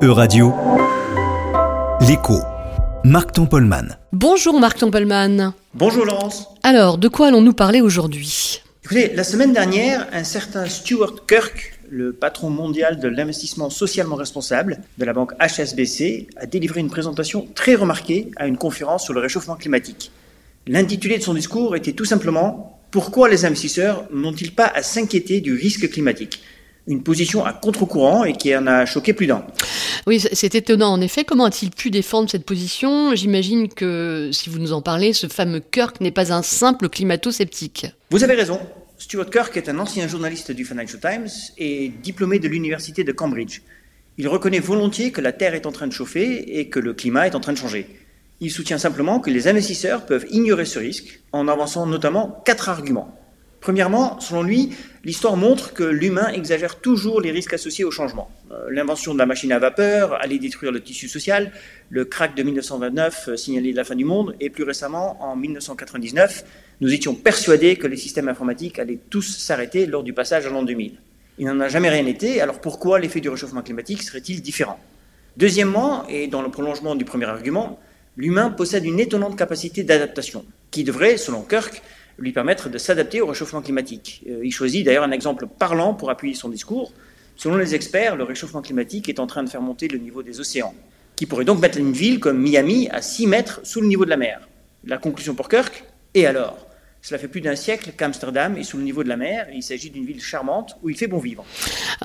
E-Radio, l'écho. Marc Tempolman. Bonjour Marc Tempelman. Bonjour Laurence. Alors, de quoi allons-nous parler aujourd'hui? Écoutez, la semaine dernière, un certain Stuart Kirk, le patron mondial de l'investissement socialement responsable de la banque HSBC, a délivré une présentation très remarquée à une conférence sur le réchauffement climatique. L'intitulé de son discours était tout simplement Pourquoi les investisseurs n'ont-ils pas à s'inquiéter du risque climatique? Une position à contre-courant et qui en a choqué plus d'un. Oui, c'est étonnant en effet. Comment a-t-il pu défendre cette position? J'imagine que, si vous nous en parlez, ce fameux Kirk n'est pas un simple climato-sceptique. Vous avez raison. Stuart Kirk est un ancien journaliste du Financial Times et diplômé de l'université de Cambridge. Il reconnaît volontiers que la Terre est en train de chauffer et que le climat est en train de changer. Il soutient simplement que les investisseurs peuvent ignorer ce risque en avançant notamment quatre arguments. Premièrement, selon lui, l'histoire montre que l'humain exagère toujours les risques associés au changement. Euh, L'invention de la machine à vapeur allait détruire le tissu social, le crack de 1929 euh, signalait la fin du monde, et plus récemment, en 1999, nous étions persuadés que les systèmes informatiques allaient tous s'arrêter lors du passage à l'an 2000. Il n'en a jamais rien été, alors pourquoi l'effet du réchauffement climatique serait-il différent? Deuxièmement, et dans le prolongement du premier argument, l'humain possède une étonnante capacité d'adaptation, qui devrait, selon Kirk, lui permettre de s'adapter au réchauffement climatique. Euh, il choisit d'ailleurs un exemple parlant pour appuyer son discours. Selon les experts, le réchauffement climatique est en train de faire monter le niveau des océans, qui pourrait donc mettre une ville comme Miami à 6 mètres sous le niveau de la mer. La conclusion pour Kirk Et alors Cela fait plus d'un siècle qu'Amsterdam est sous le niveau de la mer et il s'agit d'une ville charmante où il fait bon vivre.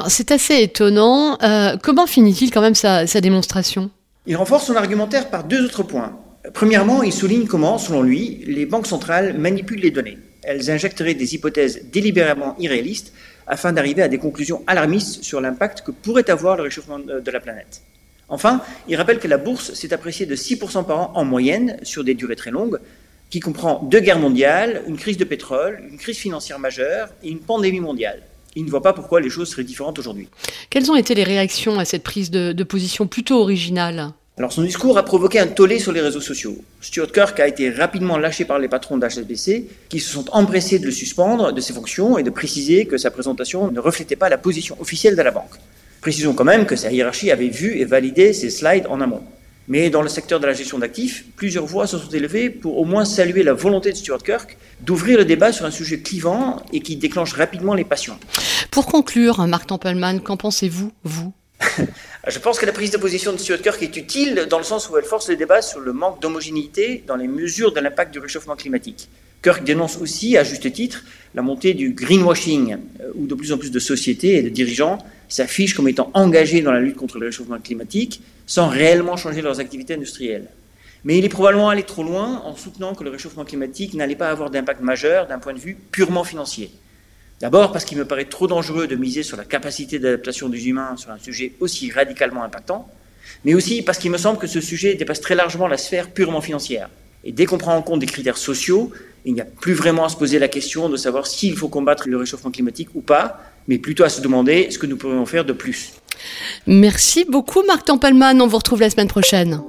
C'est assez étonnant. Euh, comment finit-il quand même sa, sa démonstration? Il renforce son argumentaire par deux autres points. Premièrement, il souligne comment, selon lui, les banques centrales manipulent les données. Elles injecteraient des hypothèses délibérément irréalistes afin d'arriver à des conclusions alarmistes sur l'impact que pourrait avoir le réchauffement de la planète. Enfin, il rappelle que la bourse s'est appréciée de 6% par an en moyenne sur des durées très longues, qui comprend deux guerres mondiales, une crise de pétrole, une crise financière majeure et une pandémie mondiale. Il ne voit pas pourquoi les choses seraient différentes aujourd'hui. Quelles ont été les réactions à cette prise de, de position plutôt originale? Alors son discours a provoqué un tollé sur les réseaux sociaux. Stuart Kirk a été rapidement lâché par les patrons d'HSBC qui se sont empressés de le suspendre de ses fonctions et de préciser que sa présentation ne reflétait pas la position officielle de la banque. Précisons quand même que sa hiérarchie avait vu et validé ces slides en amont. Mais dans le secteur de la gestion d'actifs, plusieurs voix se sont élevées pour au moins saluer la volonté de Stuart Kirk d'ouvrir le débat sur un sujet clivant et qui déclenche rapidement les passions. Pour conclure, Marc Tempelman, qu'en pensez-vous, vous? Je pense que la prise de position de Stuart Kirk est utile dans le sens où elle force le débat sur le manque d'homogénéité dans les mesures de l'impact du réchauffement climatique. Kirk dénonce aussi, à juste titre, la montée du greenwashing, euh, où de plus en plus de sociétés et de dirigeants s'affichent comme étant engagés dans la lutte contre le réchauffement climatique sans réellement changer leurs activités industrielles. Mais il est probablement allé trop loin en soutenant que le réchauffement climatique n'allait pas avoir d'impact majeur d'un point de vue purement financier. D'abord parce qu'il me paraît trop dangereux de miser sur la capacité d'adaptation des humains sur un sujet aussi radicalement impactant, mais aussi parce qu'il me semble que ce sujet dépasse très largement la sphère purement financière. Et dès qu'on prend en compte des critères sociaux, il n'y a plus vraiment à se poser la question de savoir s'il faut combattre le réchauffement climatique ou pas, mais plutôt à se demander ce que nous pourrions faire de plus. Merci beaucoup, Marc Tempelman. On vous retrouve la semaine prochaine.